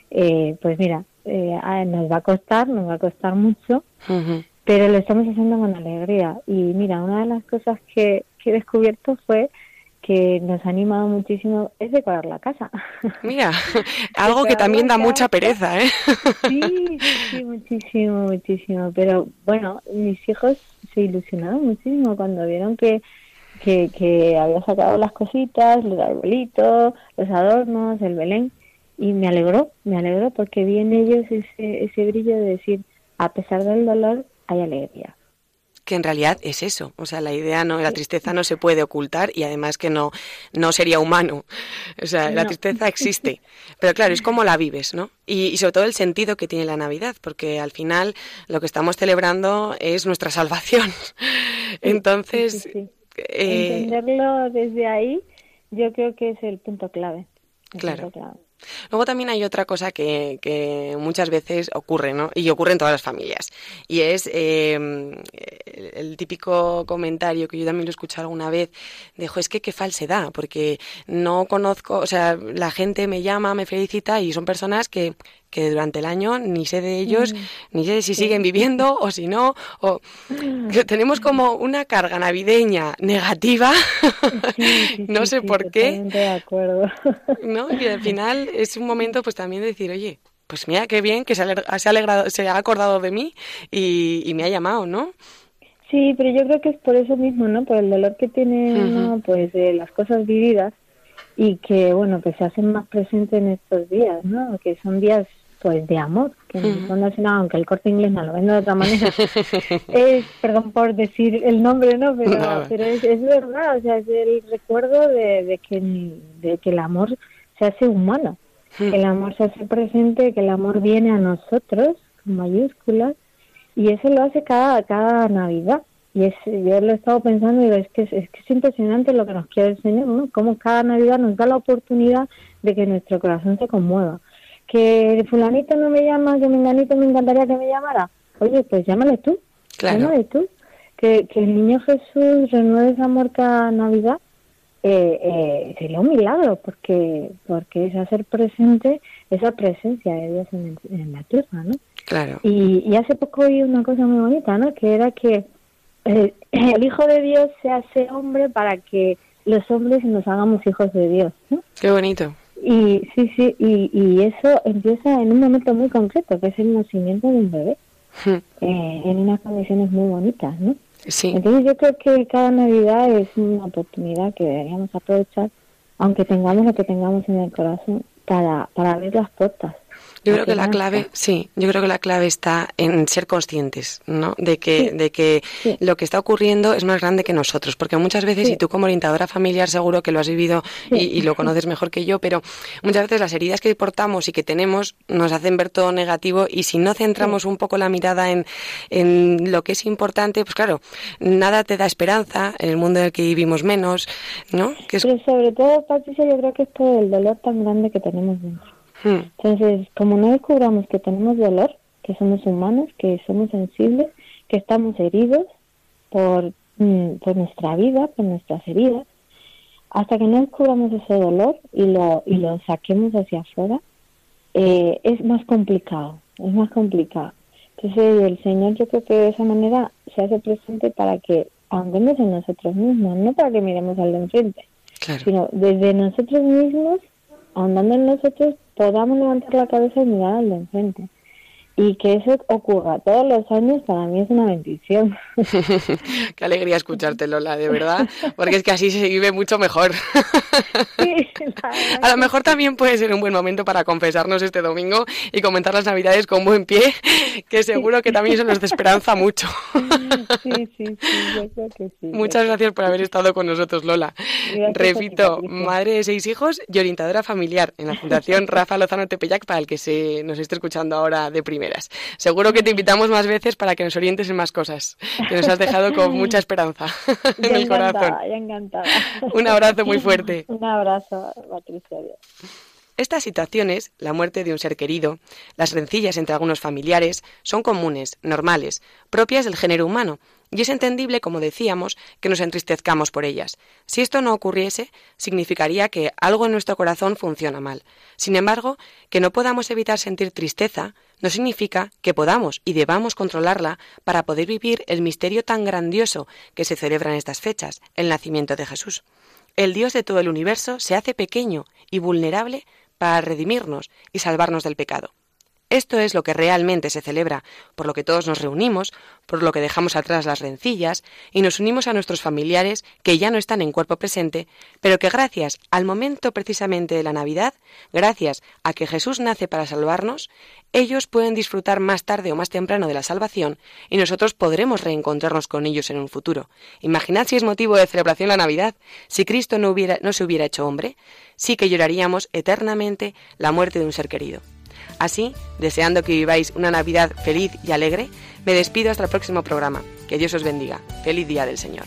[SPEAKER 11] eh, pues mira, eh, nos va a costar, nos va a costar mucho, pero lo estamos haciendo con alegría. Y mira, una de las cosas que, que he descubierto fue que nos ha animado muchísimo es decorar la casa.
[SPEAKER 10] Mira, algo que también da mucha pereza, ¿eh?
[SPEAKER 11] Sí, sí, muchísimo, muchísimo. Pero bueno, mis hijos se ilusionaron muchísimo cuando vieron que, que, que había sacado las cositas, los arbolitos, los adornos, el Belén. Y me alegró, me alegró porque vi en ellos ese, ese brillo de decir, a pesar del dolor, hay alegría
[SPEAKER 10] que en realidad es eso. O sea, la idea no, la tristeza no se puede ocultar y además que no, no sería humano. O sea, la tristeza existe. Pero claro, es como la vives, ¿no? Y, sobre todo el sentido que tiene la Navidad, porque al final lo que estamos celebrando es nuestra salvación. Entonces.
[SPEAKER 11] Eh, Entenderlo desde ahí, yo creo que es el punto clave.
[SPEAKER 10] claro. Luego también hay otra cosa que, que, muchas veces ocurre, ¿no? Y ocurre en todas las familias. Y es em, el, típico comentario que yo también lo he escuchado alguna vez, de, es que qué falsedad, porque no conozco, o sea, la gente me llama, me felicita y son personas que que durante el año ni sé de ellos, mm. ni sé si siguen viviendo o si no, o tenemos como una carga navideña negativa, no sé por qué.
[SPEAKER 11] De acuerdo.
[SPEAKER 10] ¿no? Y al final es un momento pues también de decir, oye, pues mira qué bien que se ha, alegrado, se ha acordado de mí y, me ha llamado, ¿no?
[SPEAKER 11] Sí, pero yo creo que es por eso mismo, ¿no? Por el dolor que tiene pues de las cosas vividas y que, bueno, que se hacen más presentes en estos días, ¿no? Que son días pues de amor, que no, aunque el corte inglés no lo vende de otra manera, es, perdón por decir el nombre, ¿no? Pero, pero es, es, verdad, o sea, es el recuerdo de, de, que, de que el amor se hace humano, que el amor se hace presente, que el amor viene a nosotros, con mayúsculas, y eso lo hace cada, cada Navidad. Y es, yo lo he estado pensando y digo, es que es, es que es impresionante lo que nos quiere el Señor, ¿no? Cómo cada Navidad nos da la oportunidad de que nuestro corazón se conmueva que fulanito no me llama, que menganito me encantaría que me llamara. Oye, pues llámale tú. Claro. Llámale tú. Que, que el niño Jesús renueve esa cada Navidad eh, eh, sería un milagro porque porque es hacer presente esa presencia de Dios en, la tierra, ¿no?
[SPEAKER 10] Claro.
[SPEAKER 11] Y, y, hace poco oí una cosa muy bonita, ¿no? Que era que eh, el Hijo de Dios se hace hombre para que los hombres nos hagamos hijos de Dios, ¿no?
[SPEAKER 10] Qué bonito.
[SPEAKER 11] Y sí, sí, y, y eso empieza en un momento muy concreto, que es el nacimiento de un bebé, hmm. eh, en unas condiciones muy bonitas, ¿no?
[SPEAKER 10] Sí.
[SPEAKER 11] Entonces yo creo que cada Navidad es una oportunidad que deberíamos aprovechar, aunque tengamos lo que tengamos en el corazón, para, para abrir las puertas
[SPEAKER 10] yo creo que la clave, sí, yo creo que la clave está en ser conscientes, ¿no? De que, de que lo que está ocurriendo es más grande que nosotros, porque muchas veces, y tú como orientadora familiar seguro que lo has vivido y, lo conoces mejor que yo, pero muchas veces las heridas que portamos y que tenemos nos hacen ver todo negativo y si no centramos un poco la mirada en, en lo que es importante, pues claro, nada te da esperanza en el mundo en el que vivimos menos, ¿no?
[SPEAKER 11] Que Pero sobre todo, Patricia, yo creo que es por el dolor tan grande que tenemos dentro. Hmm. Entonces, como no descubramos que tenemos dolor, que somos humanos, que somos sensibles, que estamos heridos por, mm, por nuestra vida, por nuestras heridas, hasta que no descubramos ese dolor y lo, y lo saquemos hacia afuera, eh, es más complicado, es más complicado. Entonces el Señor yo creo que de esa manera se hace presente para que andemos en nosotros mismos, no para que miremos al de enfrente, sino desde nosotros mismos, ahondando en nosotros, podamos levantar la cabeza y mirar al de enfrente. Y que eso ocurra todos los años para mí es una bendición.
[SPEAKER 10] Qué alegría escucharte, Lola, de verdad, porque es que así se vive mucho mejor. a lo mejor también puede ser un buen momento para confesarnos este domingo y comentar las Navidades con buen pie, que seguro que también eso nos desesperanza mucho.
[SPEAKER 11] sí, sí, sí, yo creo que sí.
[SPEAKER 10] Muchas gracias por haber estado con nosotros, Lola. Repito, madre de seis hijos y orientadora familiar en la Fundación Rafa Lozano Tepeyac, para el que se nos esté escuchando ahora de primera. Seguro que te invitamos más veces para que nos orientes en más cosas, que nos has dejado con mucha esperanza en el corazón.
[SPEAKER 11] encantada.
[SPEAKER 10] Un abrazo muy fuerte.
[SPEAKER 11] Un abrazo, Patricia.
[SPEAKER 10] Estas situaciones, la muerte de un ser querido, las rencillas entre algunos familiares, son comunes, normales, propias del género humano, y es entendible, como decíamos, que nos entristezcamos por ellas. Si esto no ocurriese, significaría que algo en nuestro corazón funciona mal. Sin embargo, que no podamos evitar sentir tristeza no significa que podamos y debamos controlarla para poder vivir el misterio tan grandioso que se celebra en estas fechas, el nacimiento de Jesús. El Dios de todo el universo se hace pequeño y vulnerable para redimirnos y salvarnos del pecado. Esto es lo que realmente se celebra, por lo que todos nos reunimos, por lo que dejamos atrás las rencillas y nos unimos a nuestros familiares que ya no están en cuerpo presente, pero que gracias al momento precisamente de la Navidad, gracias a que Jesús nace para salvarnos, ellos pueden disfrutar más tarde o más temprano de la salvación y nosotros podremos reencontrarnos con ellos en un futuro. Imaginad si es motivo de celebración la Navidad, si Cristo no, hubiera, no se hubiera hecho hombre, sí que lloraríamos eternamente la muerte de un ser querido. Así, deseando que viváis una Navidad feliz y alegre, me despido hasta el próximo programa. Que Dios os bendiga. Feliz día del Señor.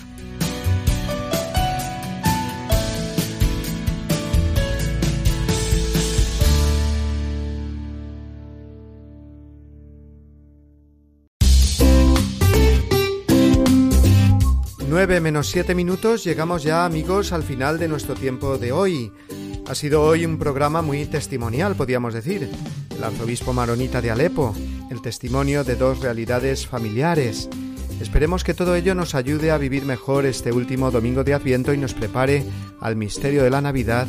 [SPEAKER 1] Nueve menos siete minutos, llegamos ya amigos al final de nuestro tiempo de hoy. Ha sido hoy un programa muy testimonial, podríamos decir. El arzobispo maronita de Alepo, el testimonio de dos realidades familiares. Esperemos que todo ello nos ayude a vivir mejor este último domingo de Adviento y nos prepare al misterio de la Navidad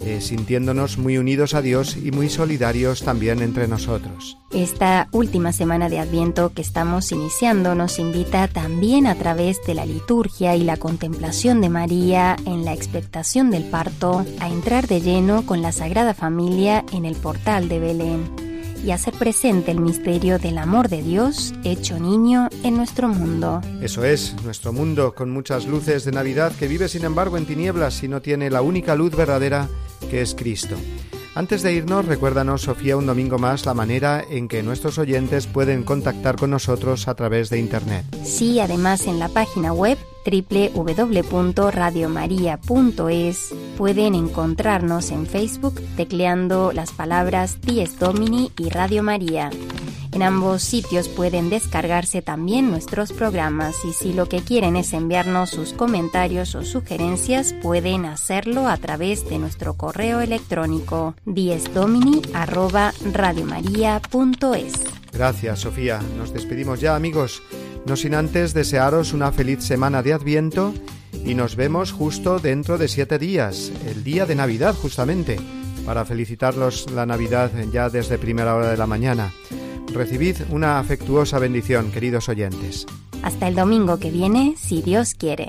[SPEAKER 1] eh, sintiéndonos muy unidos a Dios y muy solidarios también entre nosotros.
[SPEAKER 2] Esta última semana de Adviento que estamos iniciando nos invita también a través de la liturgia y la contemplación de María en la expectación del parto a entrar de lleno con la Sagrada Familia en el portal de Belén y hacer presente el misterio del amor de Dios hecho niño en nuestro mundo.
[SPEAKER 1] Eso es, nuestro mundo con muchas luces de Navidad que vive sin embargo en tinieblas y no tiene la única luz verdadera que es Cristo. Antes de irnos, recuérdanos, Sofía, un domingo más la manera en que nuestros oyentes pueden contactar con nosotros a través de Internet.
[SPEAKER 2] Sí, además en la página web www.radiomaria.es pueden encontrarnos en Facebook tecleando las palabras Dies Domini y Radio María. En ambos sitios pueden descargarse también nuestros programas y si lo que quieren es enviarnos sus comentarios o sugerencias pueden hacerlo a través de nuestro correo electrónico diesdomini@radiomaria.es.
[SPEAKER 1] Gracias, Sofía. Nos despedimos ya, amigos. No sin antes desearos una feliz semana de Adviento y nos vemos justo dentro de siete días, el día de Navidad justamente, para felicitarlos la Navidad ya desde primera hora de la mañana. Recibid una afectuosa bendición, queridos oyentes.
[SPEAKER 2] Hasta el domingo que viene, si Dios quiere.